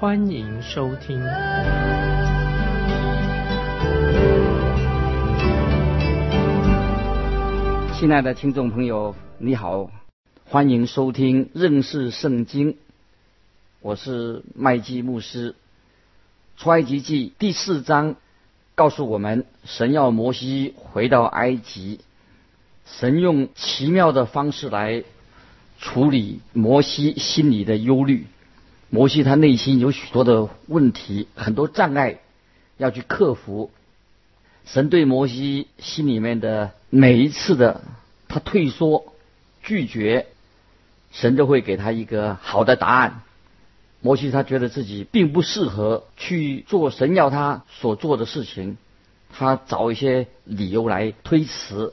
欢迎收听。亲爱的听众朋友，你好，欢迎收听认识圣经。我是麦基牧师。出埃及记第四章告诉我们，神要摩西回到埃及。神用奇妙的方式来处理摩西心里的忧虑。摩西他内心有许多的问题，很多障碍要去克服。神对摩西心里面的每一次的他退缩、拒绝，神都会给他一个好的答案。摩西他觉得自己并不适合去做神要他所做的事情，他找一些理由来推辞。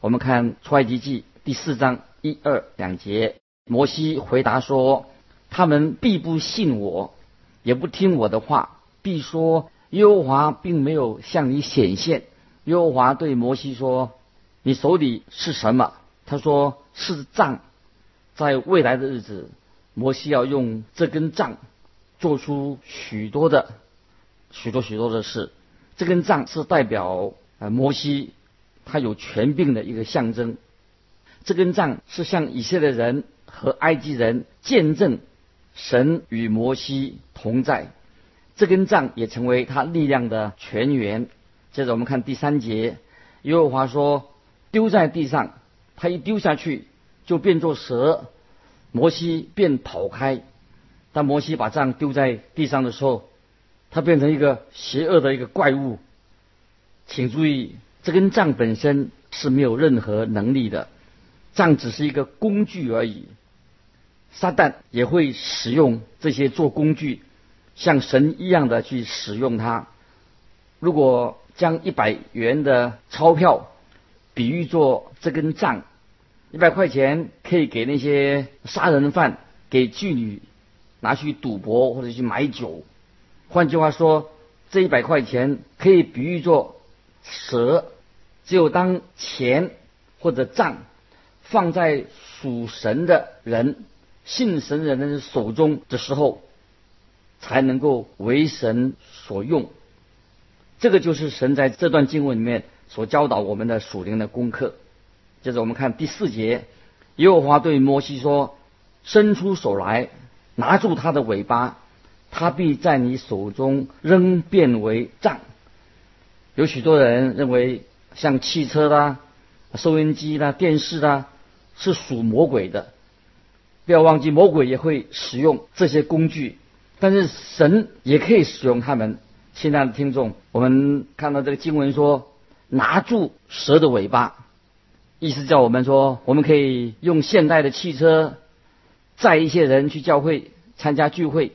我们看出埃及记第四章一二两节，摩西回答说：“他们必不信我，也不听我的话，必说耶和华并没有向你显现。”耶和华对摩西说：“你手里是什么？”他说：“是杖。”在未来的日子，摩西要用这根杖做出许多的、许多许多的事。这根杖是代表呃摩西。他有权柄的一个象征，这根杖是向以色列人和埃及人见证神与摩西同在，这根杖也成为他力量的泉源。接着我们看第三节，耶和华说：“丢在地上，他一丢下去就变作蛇，摩西便跑开。当摩西把杖丢在地上的时候，他变成一个邪恶的一个怪物。请注意。”这根杖本身是没有任何能力的，杖只是一个工具而已。撒旦也会使用这些做工具，像神一样的去使用它。如果将一百元的钞票比喻作这根杖，一百块钱可以给那些杀人犯、给妓女拿去赌博或者去买酒。换句话说，这一百块钱可以比喻作蛇。只有当钱或者账放在属神的人、信神人的手中的时候，才能够为神所用。这个就是神在这段经文里面所教导我们的属灵的功课。接着我们看第四节，耶和华对摩西说：“伸出手来，拿住他的尾巴，他必在你手中仍变为杖。”有许多人认为。像汽车啦、收音机啦、电视啦，是属魔鬼的。不要忘记，魔鬼也会使用这些工具，但是神也可以使用他们。亲爱的听众，我们看到这个经文说，拿住蛇的尾巴，意思叫我们说，我们可以用现代的汽车载一些人去教会参加聚会，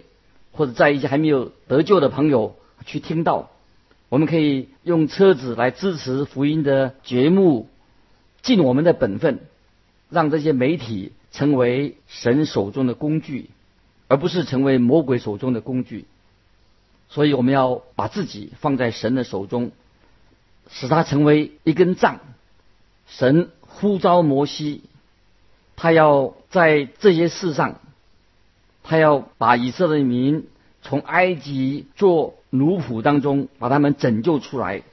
或者载一些还没有得救的朋友去听到。我们可以用车子来支持福音的节目，尽我们的本分，让这些媒体成为神手中的工具，而不是成为魔鬼手中的工具。所以我们要把自己放在神的手中，使他成为一根杖。神呼召摩西，他要在这些事上，他要把以色列民从埃及做。奴仆当中把他们拯救出来，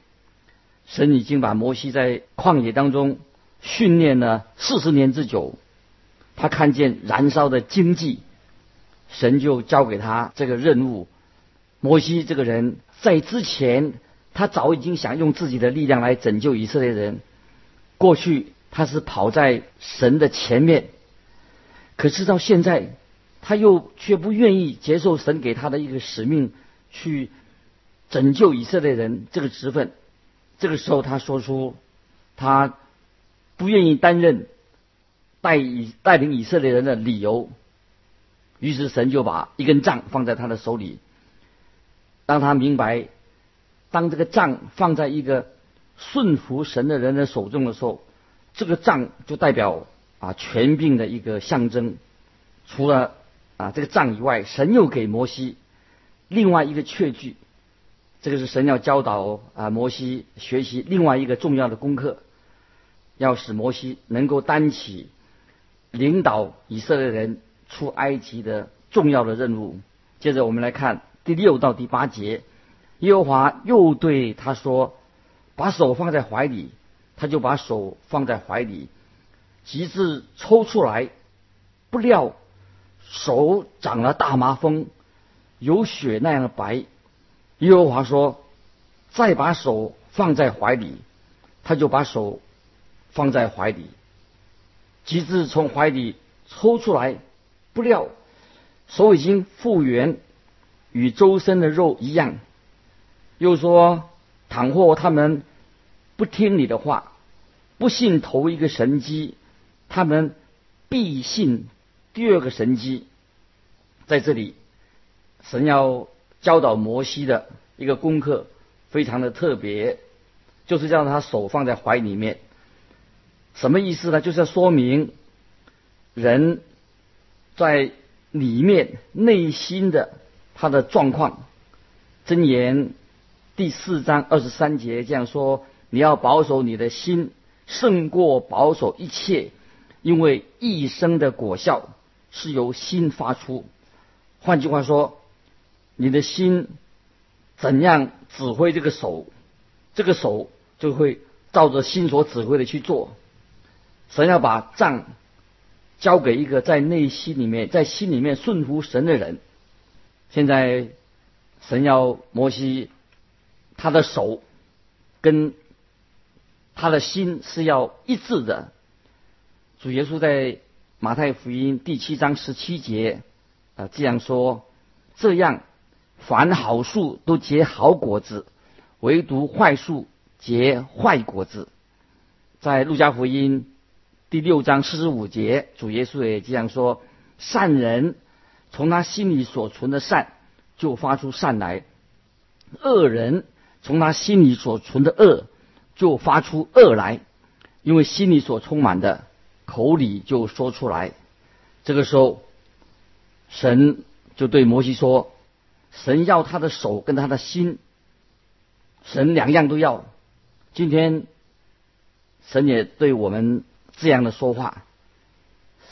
神已经把摩西在旷野当中训练了四十年之久，他看见燃烧的经济，神就交给他这个任务。摩西这个人，在之前他早已经想用自己的力量来拯救以色列人，过去他是跑在神的前面，可是到现在他又却不愿意接受神给他的一个使命去。拯救以色列人这个职分，这个时候他说出他不愿意担任带以带领以色列人的理由，于是神就把一根杖放在他的手里。让他明白，当这个杖放在一个顺服神的人的手中的时候，这个杖就代表啊权柄的一个象征。除了啊这个杖以外，神又给摩西另外一个确据，这个是神要教导啊摩西学习另外一个重要的功课，要使摩西能够担起领导以色列人出埃及的重要的任务。接着我们来看第六到第八节，耶和华又对他说：“把手放在怀里。”他就把手放在怀里，极致抽出来，不料手长了大麻风，有血那样的白。耶和华说：“再把手放在怀里。”他就把手放在怀里，极致从怀里抽出来，不料手已经复原。与周身的肉一样，又说：倘或他们不听你的话，不信头一个神机，他们必信第二个神机。在这里，神要教导摩西的一个功课，非常的特别，就是让他手放在怀里面。什么意思呢？就是要说明人在里面内心的。他的状况，箴言第四章二十三节这样说：你要保守你的心，胜过保守一切，因为一生的果效是由心发出。换句话说，你的心怎样指挥这个手，这个手就会照着心所指挥的去做。神要把杖交给一个在内心里面，在心里面顺服神的人。现在，神要摩西，他的手跟他的心是要一致的。主耶稣在马太福音第七章十七节啊这样说：这样，凡好树都结好果子，唯独坏树结坏果子。在路加福音第六章四十五节，主耶稣也这样说：善人。从他心里所存的善，就发出善来；恶人从他心里所存的恶，就发出恶来。因为心里所充满的，口里就说出来。这个时候，神就对摩西说：“神要他的手跟他的心，神两样都要。”今天，神也对我们这样的说话。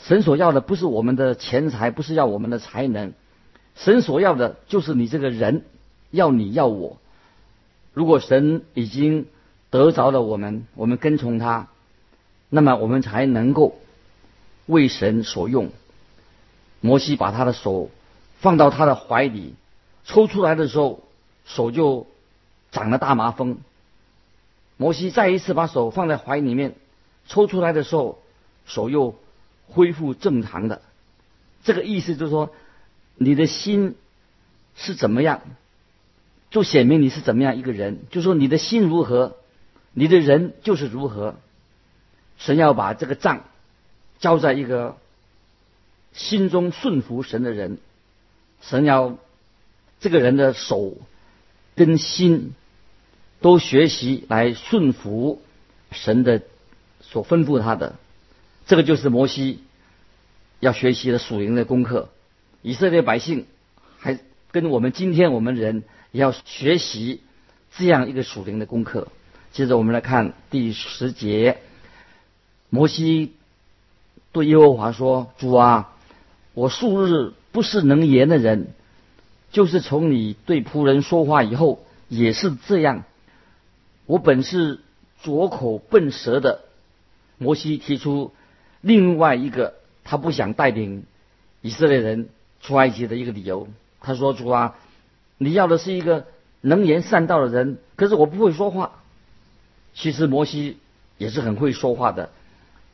神所要的不是我们的钱财，不是要我们的才能，神所要的就是你这个人，要你要我。如果神已经得着了我们，我们跟从他，那么我们才能够为神所用。摩西把他的手放到他的怀里，抽出来的时候，手就长了大麻风。摩西再一次把手放在怀里面，抽出来的时候，手又。恢复正常的，这个意思就是说，你的心是怎么样，就显明你是怎么样一个人。就说你的心如何，你的人就是如何。神要把这个账交在一个心中顺服神的人，神要这个人的手跟心都学习来顺服神的所吩咐他的。这个就是摩西要学习的属灵的功课。以色列百姓还跟我们今天我们人也要学习这样一个属灵的功课。接着我们来看第十节，摩西对耶和华说：“主啊，我数日不是能言的人，就是从你对仆人说话以后也是这样。我本是拙口笨舌的。”摩西提出。另外一个，他不想带领以色列人出埃及的一个理由，他说：“主啊，你要的是一个能言善道的人，可是我不会说话。”其实摩西也是很会说话的，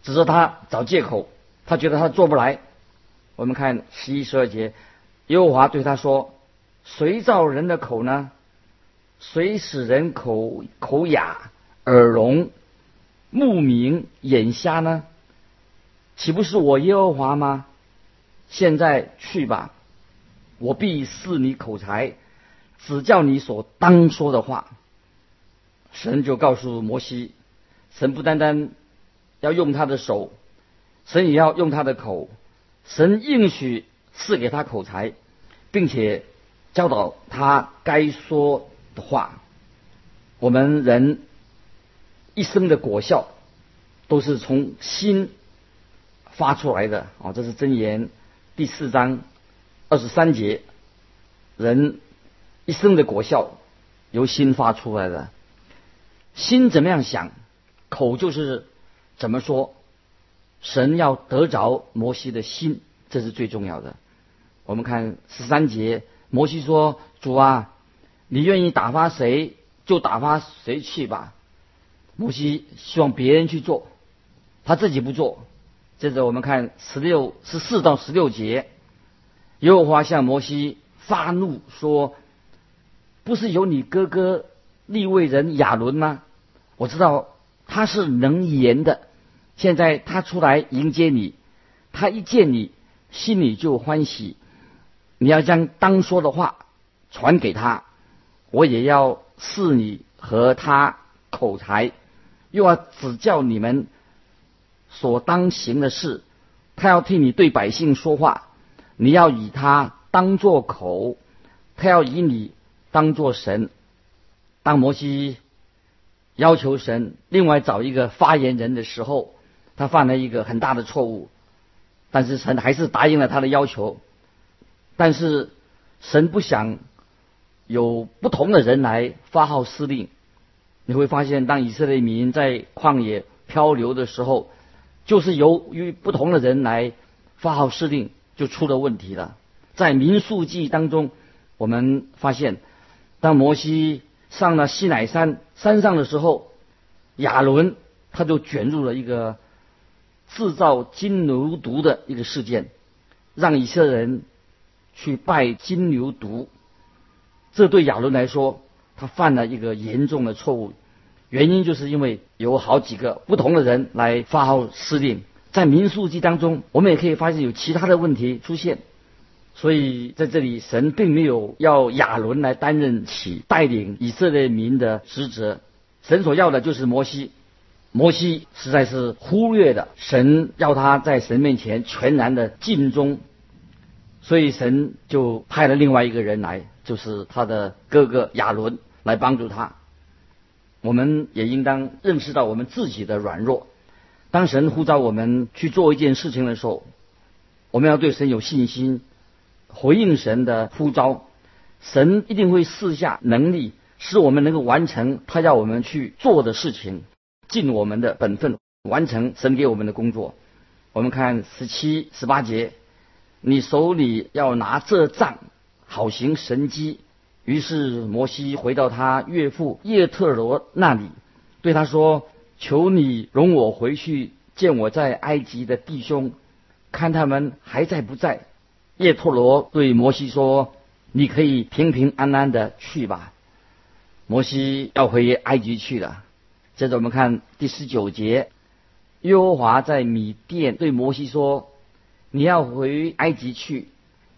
只是他找借口，他觉得他做不来。我们看十一、十二节，耶和华对他说：“谁造人的口呢？谁使人口口哑、耳聋、目明、眼瞎呢？”岂不是我耶和华吗？现在去吧，我必赐你口才，只叫你所当说的话。神就告诉摩西，神不单单要用他的手，神也要用他的口。神应许赐给他口才，并且教导他该说的话。我们人一生的果效都是从心发出来的啊！这是箴言第四章二十三节，人一生的果效由心发出来的。心怎么样想，口就是怎么说。神要得着摩西的心，这是最重要的。我们看十三节，摩西说：“主啊，你愿意打发谁就打发谁去吧。”摩西希望别人去做，他自己不做。接着我们看十六十四到十六节，耶和华向摩西发怒说：“不是有你哥哥利未人亚伦吗？”我知道他是能言的，现在他出来迎接你，他一见你，心里就欢喜。你要将当说的话传给他，我也要试你和他口才，又要指教你们所当行的事。他要替你对百姓说话，你要以他当作口，他要以你当作神。当摩西。要求神另外找一个发言人的时候，他犯了一个很大的错误，但是神还是答应了他的要求。但是神不想有不同的人来发号施令。你会发现，当以色列民在旷野漂流的时候，就是由于不同的人来发号施令，就出了问题了。在民数记当中，我们发现，当摩西。上了西乃山山上的时候，亚伦他就卷入了一个制造金牛犊的一个事件，让以色列人去拜金牛犊。这对亚伦来说，他犯了一个严重的错误。原因就是因为有好几个不同的人来发号施令。在民数记当中，我们也可以发现有其他的问题出现。所以在这里，神并没有要亚伦来担任起带领以色列民的职责，神所要的就是摩西。摩西实在是忽略的，神要他在神面前全然的尽忠，所以神就派了另外一个人来，就是他的哥哥亚伦来帮助他。我们也应当认识到我们自己的软弱。当神呼召我们去做一件事情的时候，我们要对神有信心。回应神的呼召，神一定会赐下能力，使我们能够完成他要我们去做的事情，尽我们的本分，完成神给我们的工作。我们看十七、十八节，你手里要拿这杖，好行神机。于是摩西回到他岳父叶特罗那里，对他说：“求你容我回去见我在埃及的弟兄，看他们还在不在。”叶特罗对摩西说：“你可以平平安安的去吧。”摩西要回埃及去了。接着我们看第十九节，耶和华在米甸对摩西说：“你要回埃及去，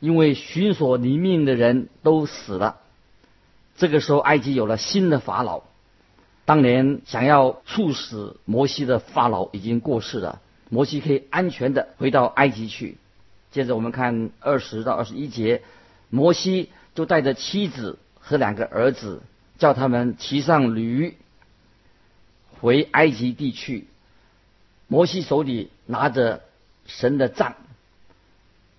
因为寻索你命的人都死了。”这个时候，埃及有了新的法老。当年想要处死摩西的法老已经过世了，摩西可以安全的回到埃及去。接着我们看二十到二十一节，摩西就带着妻子和两个儿子，叫他们骑上驴回埃及地去。摩西手里拿着神的杖。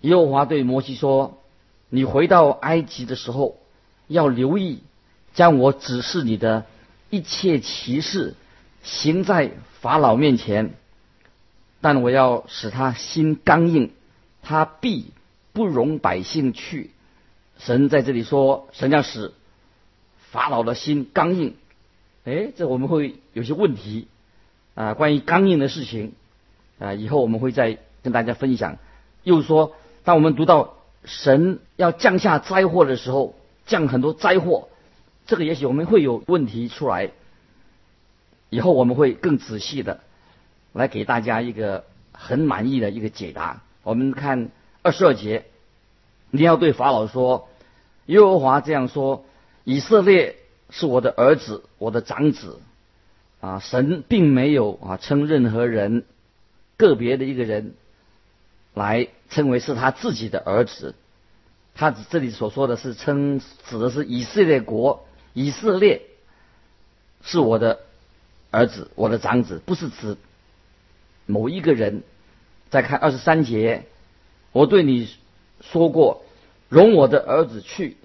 耶和华对摩西说：“你回到埃及的时候，要留意将我指示你的一切骑士行在法老面前，但我要使他心刚硬。”他必不容百姓去。神在这里说，神要使法老的心刚硬。哎，这我们会有些问题啊，关于刚硬的事情啊，以后我们会再跟大家分享。又说，当我们读到神要降下灾祸的时候，降很多灾祸，这个也许我们会有问题出来。以后我们会更仔细的来给大家一个很满意的一个解答。我们看二十二节，你要对法老说：“耶和华这样说：以色列是我的儿子，我的长子。啊，神并没有啊称任何人个别的一个人来称为是他自己的儿子。他这里所说的是称指的是以色列国，以色列是我的儿子，我的长子，不是指某一个人。再看二十三节，我对你说过，容我的儿子去，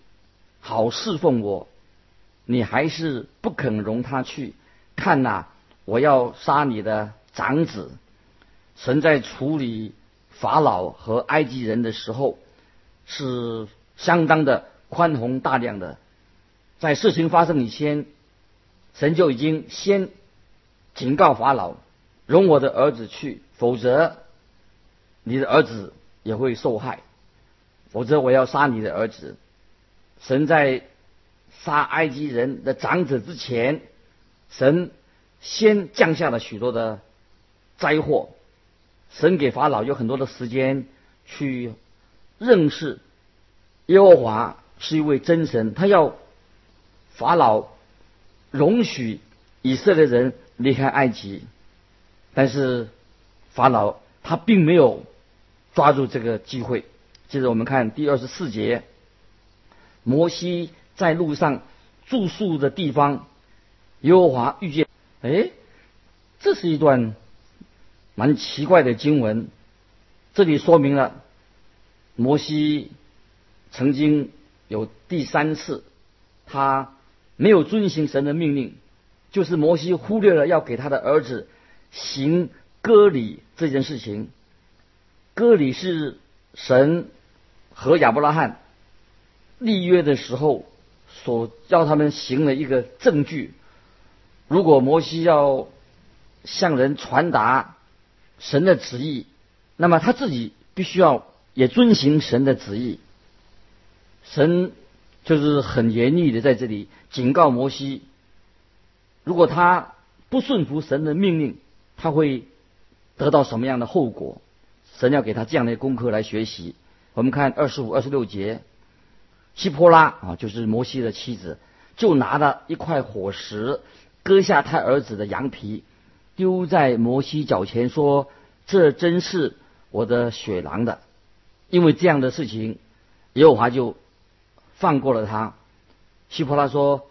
好侍奉我，你还是不肯容他去。看呐，我要杀你的长子。神在处理法老和埃及人的时候，是相当的宽宏大量的。在事情发生以前，神就已经先警告法老，容我的儿子去，否则你的儿子也会受害。否则我要杀你的儿子。神在杀埃及人的长子之前。神先降下了许多的灾祸，神给法老有很多的时间去认识耶和华是一位真神，他要法老容许以色列人离开埃及，但是法老他并没有抓住这个机会。接着我们看第二十四节，摩西在路上住宿的地方。耶和华遇见，哎，这是一段蛮奇怪的经文。这里说明了摩西曾经有第三次，他没有遵行神的命令，就是摩西忽略了要给他的儿子行割礼这件事情。割礼是神和亚伯拉罕立约的时候所叫他们行的一个证据。如果摩西要向人传达神的旨意，那么他自己必须要也遵行神的旨意。神就是很严厉的在这里警告摩西：如果他不顺服神的命令，他会得到什么样的后果？神要给他这样的功课来学习。我们看二十五、二十六节，希波拉啊，就是摩西的妻子，就拿了一块火石。割下他儿子的羊皮，丢在摩西脚前，说：“这真是我的血狼的。”因为这样的事情，耶和华就放过了他。希伯拉说：“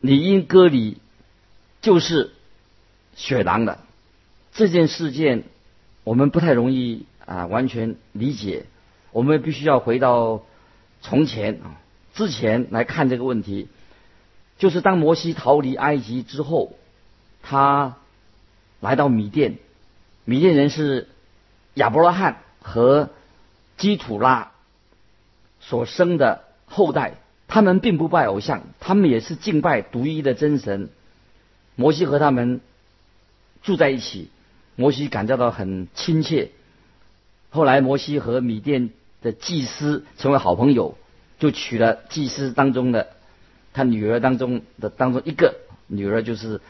你因割礼，就是血狼的。”这件事件我们不太容易啊完全理解，我们必须要回到从前啊之前来看这个问题。就是当摩西逃离埃及之后，他来到米甸，米甸人是亚伯拉罕和基土拉所生的后代，他们并不拜偶像，他们也是敬拜独一的真神。摩西和他们住在一起，摩西感觉到很亲切。后来摩西和米甸的祭司成为好朋友，就娶了祭司当中的。他女儿当中的当中一个女儿就是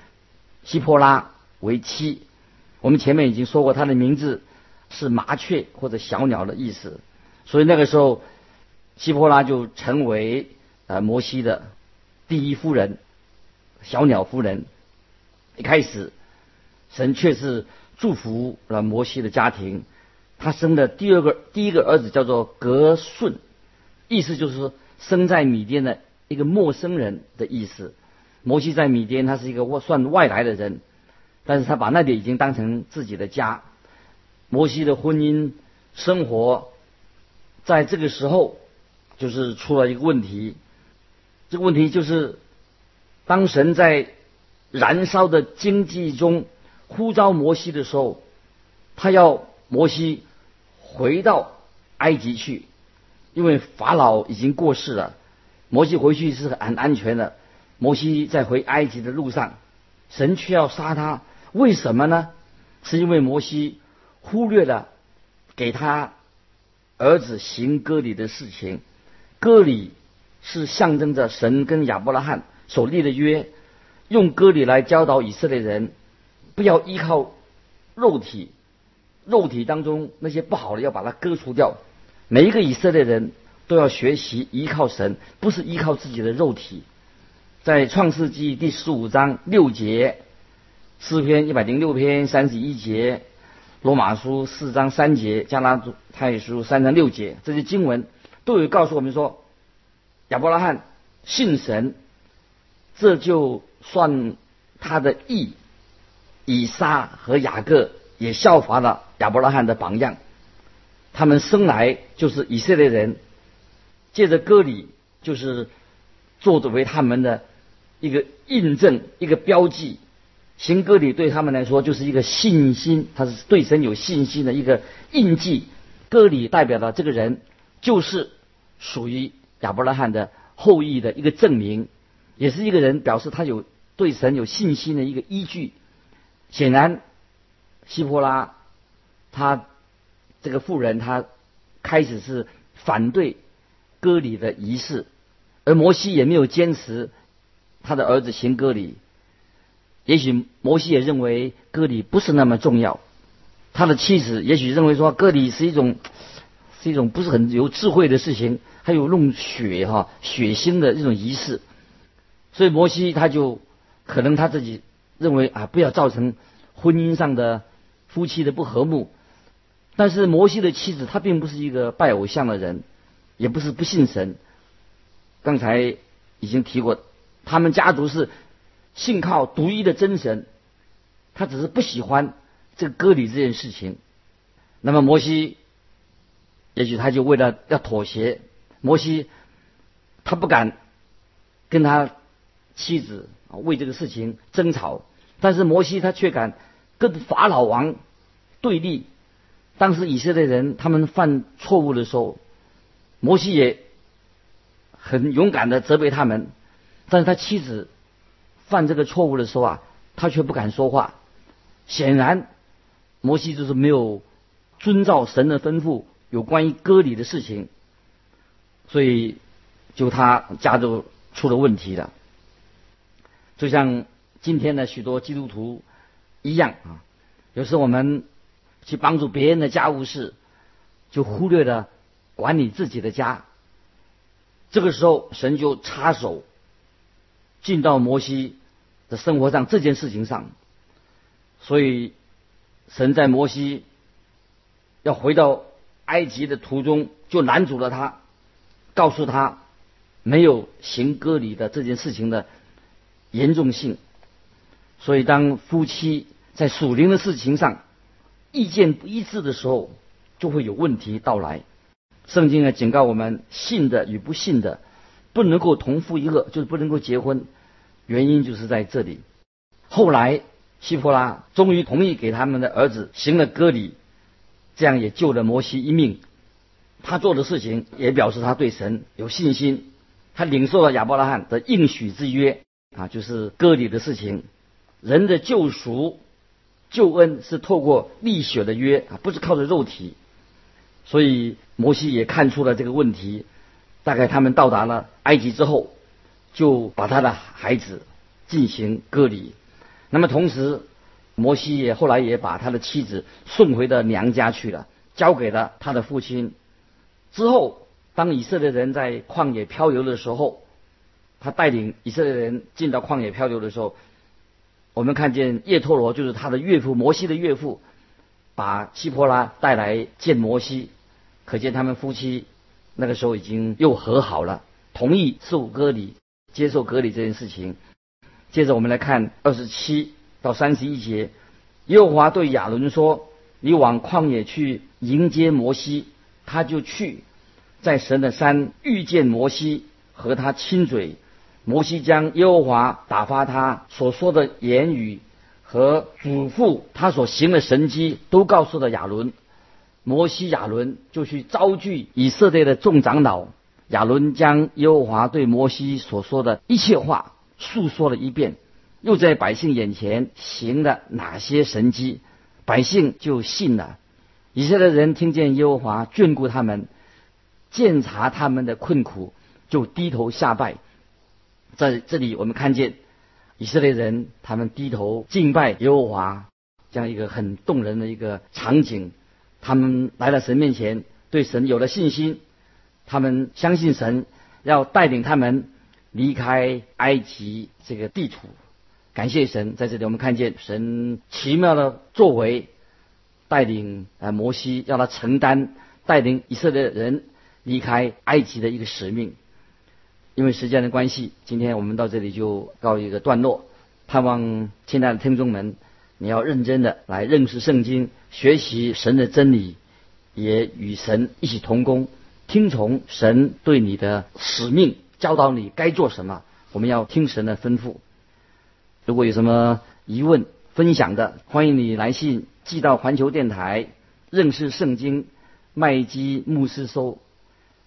希波拉为妻。我们前面已经说过，她的名字是麻雀或者小鸟的意思，所以那个时候希波拉就成为呃摩西的第一夫人，小鸟夫人。一开始神却是祝福了摩西的家庭，他生的第二个第一个儿子叫做格顺，意思就是生在米甸的。一个陌生人的意思。摩西在米甸，他是一个算外来的人，但是他把那里已经当成自己的家。摩西的婚姻生活在这个时候就是出了一个问题。这个问题就是，当神在燃烧的经济中呼召摩西的时候，他要摩西回到埃及去，因为法老已经过世了。摩西回去是很安全的。摩西在回埃及的路上，神却要杀他，为什么呢？是因为摩西忽略了给他儿子行割礼的事情。割礼是象征着神跟亚伯拉罕所立的约，用割礼来教导以色列人，不要依靠肉体，肉体当中那些不好的要把它割除掉。每一个以色列人。都要学习依靠神，不是依靠自己的肉体。在创世纪第十五章六节，诗篇一百零六篇三十一节，罗马书四章三节，加拉太书三章六节，这些经文都有告诉我们说，亚伯拉罕信神，这就算他的义。以撒和雅各也效法了亚伯拉罕的榜样，他们生来就是以色列人，借着割礼就是作为他们的一个印证、一个标记。行割礼对他们来说就是一个信心，他是对神有信心的一个印记。割礼代表了这个人就是属于亚伯拉罕的后裔的一个证明，也是一个人表示他有对神有信心的一个依据。显然，希波拉他这个妇人，他开始是反对割礼的仪式，而摩西也没有坚持他的儿子行割礼。也许摩西也认为割礼不是那么重要，他的妻子也许认为说割礼是一种是一种不是很有智慧的事情，还有弄血哈血腥的这种仪式，所以摩西他就可能他自己。认为啊，不要造成婚姻上的夫妻的不和睦。但是摩西的妻子她并不是一个拜偶像的人，也不是不信神。刚才已经提过，他们家族是信靠独一的真神，他只是不喜欢这个割礼这件事情。那么摩西，也许他就为了要妥协，摩西他不敢跟他妻子为这个事情争吵。但是摩西他却敢跟法老王对立。当时以色列人他们犯错误的时候，摩西也很勇敢的责备他们。但是他妻子犯这个错误的时候啊，他却不敢说话。显然，摩西就是没有遵照神的吩咐有关于割礼的事情，所以就他家就出了问题了。就像。今天的许多基督徒一样啊，有时我们去帮助别人的家务事，就忽略了管理自己的家。这个时候，神就插手进到摩西的生活上这件事情上，所以神在摩西要回到埃及的途中就拦阻了他，告诉他没有行割礼的这件事情的严重性。所以，当夫妻在属灵的事情上意见不一致的时候，就会有问题到来。圣经呢警告我们，信的与不信的不能够同父一个，就是不能够结婚。原因就是在这里。后来，希伯拉终于同意给他们的儿子行了割礼，这样也救了摩西一命。他做的事情也表示他对神有信心。他领受了亚伯拉罕的应许之约啊，就是割礼的事情。人的救赎、救恩是透过立血的约啊，不是靠着肉体。所以摩西也看出了这个问题。大概他们到达了埃及之后，就把他的孩子进行割礼。那么同时，摩西也后来也把他的妻子送回到娘家去了，交给了他的父亲。之后，当以色列人在旷野漂流的时候，他带领以色列人进到旷野漂流的时候。我们看见叶托罗就是他的岳父摩西的岳父，把希波拉带来见摩西，可见他们夫妻那个时候已经又和好了，同意受割礼、接受割礼这件事情。接着我们来看二十七到三十一节，耶和华对亚伦说：“你往旷野去迎接摩西。”他就去，在神的山遇见摩西，和他亲嘴。摩西将耶和华打发他所说的言语和嘱咐他所行的神迹都告诉了亚伦。摩西亚伦就去招聚以色列的众长老。亚伦将耶和华对摩西所说的一切话述说了一遍，又在百姓眼前行了哪些神迹，百姓就信了。以色列人听见耶和华眷顾他们，鉴察他们的困苦，就低头下拜。在这里，我们看见以色列人他们低头敬拜耶和华，这样一个很动人的一个场景。他们来到神面前，对神有了信心，他们相信神要带领他们离开埃及这个地图。感谢神，在这里我们看见神奇妙的作为，带领啊摩西让他承担带领以色列人离开埃及的一个使命。因为时间的关系，今天我们到这里就告一个段落。盼望亲爱的听众们，你要认真的来认识圣经，学习神的真理，也与神一起同工，听从神对你的使命，教导你该做什么。我们要听神的吩咐。如果有什么疑问分享的，欢迎你来信寄到环球电台认识圣经麦基牧师收。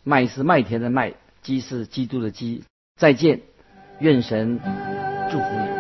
麦是麦田的麦，基是基督的基。再见，愿神祝福你。